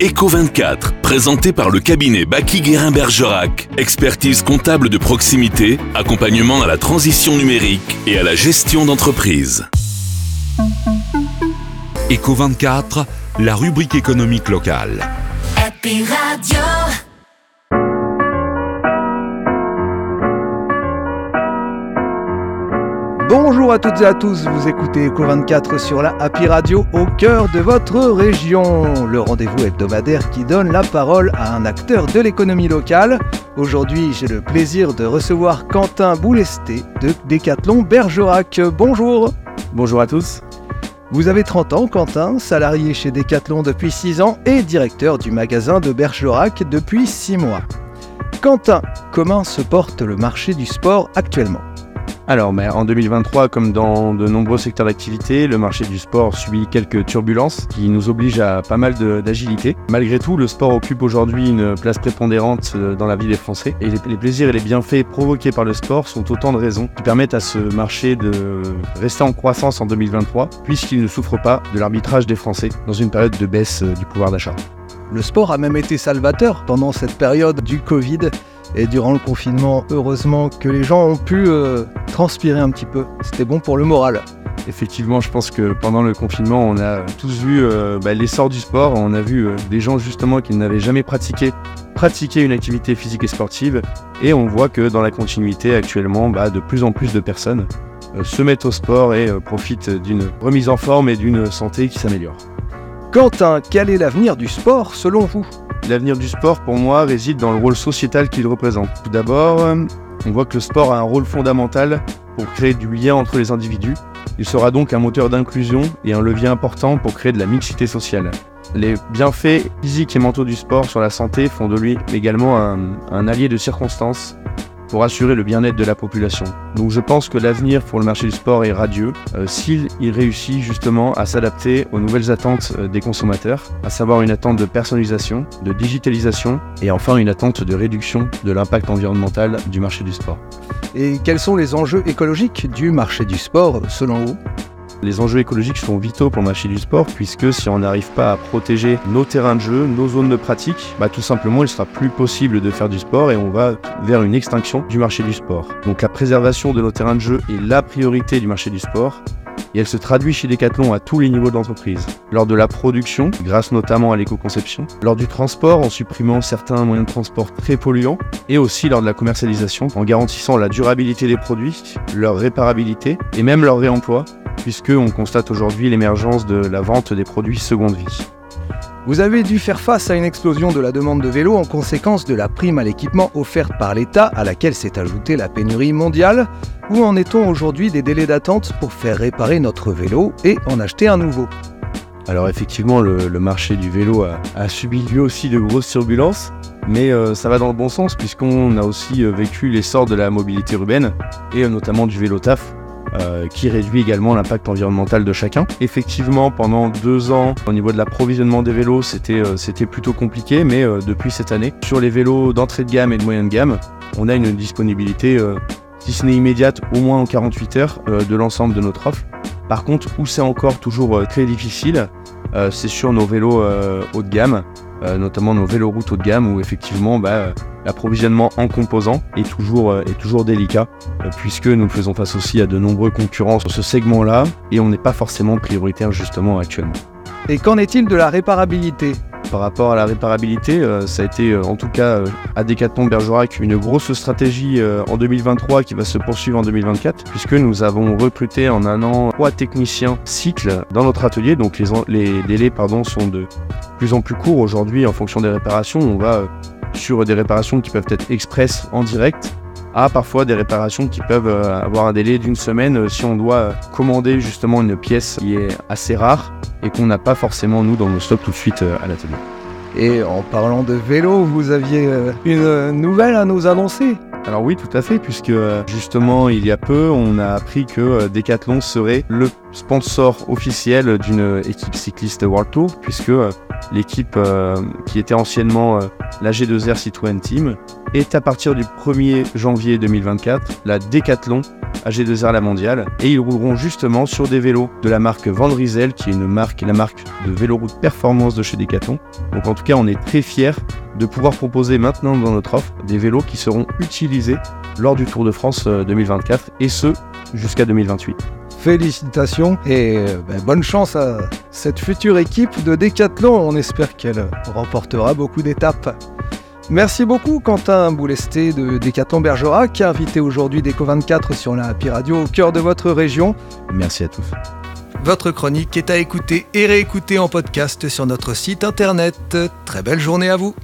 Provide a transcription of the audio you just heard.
Eco24, présenté par le cabinet Baki Guérin Bergerac. Expertise comptable de proximité, accompagnement à la transition numérique et à la gestion d'entreprise. Eco24, la rubrique économique locale. Happy Radio. Bonjour à toutes et à tous, vous écoutez Eco24 sur la Happy Radio au cœur de votre région. Le rendez-vous hebdomadaire qui donne la parole à un acteur de l'économie locale. Aujourd'hui, j'ai le plaisir de recevoir Quentin Boulesté de Décathlon Bergerac. Bonjour. Bonjour à tous. Vous avez 30 ans, Quentin, salarié chez Decathlon depuis 6 ans et directeur du magasin de Bergerac depuis 6 mois. Quentin, comment se porte le marché du sport actuellement? Alors, mais en 2023, comme dans de nombreux secteurs d'activité, le marché du sport subit quelques turbulences qui nous obligent à pas mal d'agilité. Malgré tout, le sport occupe aujourd'hui une place prépondérante euh, dans la vie des Français et les, les plaisirs et les bienfaits provoqués par le sport sont autant de raisons qui permettent à ce marché de rester en croissance en 2023 puisqu'il ne souffre pas de l'arbitrage des Français dans une période de baisse euh, du pouvoir d'achat. Le sport a même été salvateur pendant cette période du Covid et durant le confinement. Heureusement que les gens ont pu euh, transpirer un petit peu. C'était bon pour le moral. Effectivement, je pense que pendant le confinement, on a tous vu euh, bah, l'essor du sport. On a vu euh, des gens justement qui n'avaient jamais pratiqué pratiquer une activité physique et sportive. Et on voit que dans la continuité actuellement, bah, de plus en plus de personnes se mettent au sport et profitent d'une remise en forme et d'une santé qui s'améliore. Quentin, quel est l'avenir du sport selon vous? L'avenir du sport, pour moi, réside dans le rôle sociétal qu'il représente. Tout d'abord, euh, on voit que le sport a un rôle fondamental pour créer du lien entre les individus. Il sera donc un moteur d'inclusion et un levier important pour créer de la mixité sociale. Les bienfaits physiques et mentaux du sport sur la santé font de lui également un, un allié de circonstance pour assurer le bien-être de la population. Donc je pense que l'avenir pour le marché du sport est radieux euh, s'il il réussit justement à s'adapter aux nouvelles attentes euh, des consommateurs, à savoir une attente de personnalisation, de digitalisation et enfin une attente de réduction de l'impact environnemental du marché du sport. Et quels sont les enjeux écologiques du marché du sport selon vous? Les enjeux écologiques sont vitaux pour le marché du sport puisque si on n'arrive pas à protéger nos terrains de jeu, nos zones de pratique, bah tout simplement il sera plus possible de faire du sport et on va vers une extinction du marché du sport. Donc la préservation de nos terrains de jeu est la priorité du marché du sport et elle se traduit chez Decathlon à tous les niveaux d'entreprise. Lors de la production, grâce notamment à l'éco-conception, lors du transport en supprimant certains moyens de transport très polluants et aussi lors de la commercialisation en garantissant la durabilité des produits, leur réparabilité et même leur réemploi puisque on constate aujourd'hui l'émergence de la vente des produits seconde vie. Vous avez dû faire face à une explosion de la demande de vélos en conséquence de la prime à l'équipement offerte par l'État à laquelle s'est ajoutée la pénurie mondiale. Où en est-on aujourd'hui des délais d'attente pour faire réparer notre vélo et en acheter un nouveau? Alors effectivement, le, le marché du vélo a, a subi lui aussi de grosses turbulences, mais euh, ça va dans le bon sens puisqu'on a aussi euh, vécu l'essor de la mobilité urbaine et euh, notamment du vélo taf. Euh, qui réduit également l'impact environnemental de chacun. Effectivement, pendant deux ans, au niveau de l'approvisionnement des vélos, c'était euh, plutôt compliqué, mais euh, depuis cette année, sur les vélos d'entrée de gamme et de moyenne gamme, on a une disponibilité, si ce n'est immédiate, au moins en 48 heures de l'ensemble de notre offre. Par contre, où c'est encore toujours très difficile, c'est sur nos vélos euh, haut de gamme, euh, notamment nos vélos routes haut de gamme, où effectivement bah, euh, l'approvisionnement en composants est toujours, euh, est toujours délicat, euh, puisque nous faisons face aussi à de nombreux concurrents sur ce segment-là, et on n'est pas forcément prioritaire justement actuellement. Et qu'en est-il de la réparabilité? Par rapport à la réparabilité, euh, ça a été euh, en tout cas euh, à Decathlon Bergerac une grosse stratégie en 2023 qui va se poursuivre en 2024 puisque nous avons recruté en un an trois techniciens cycles dans notre atelier. Donc les, délais sont de plus en plus courts aujourd'hui en fonction des réparations. On va sur des réparations qui peuvent être express en direct à parfois des réparations qui peuvent euh, avoir un délai d'une semaine euh, si on doit euh, commander justement une pièce qui est assez rare et qu'on n'a pas forcément nous dans nos stocks tout de suite à l'atelier. Et en parlant de vélo, vous aviez une nouvelle à nous annoncer Alors oui, tout à fait, puisque justement il y a peu, on a appris que Decathlon serait le sponsor officiel d'une équipe cycliste World Tour, puisque l'équipe qui était anciennement la G2R Citroën Team est à partir du 1er janvier 2024 la Decathlon à G2R La Mondiale et ils rouleront justement sur des vélos de la marque Van qui est une marque, la marque de vélo route performance de chez Decathlon. Donc en tout cas, on est très fiers de pouvoir proposer maintenant dans notre offre des vélos qui seront utilisés lors du Tour de France 2024 euh, et ce jusqu'à 2028. Félicitations et euh, ben, bonne chance à cette future équipe de Décathlon. On espère qu'elle remportera beaucoup d'étapes. Merci beaucoup Quentin Boulesté de Décathlon Bergerac, invité aujourd'hui d'Eco24 sur la Happy Radio au cœur de votre région. Merci à tous. Votre chronique est à écouter et réécouter en podcast sur notre site internet. Très belle journée à vous.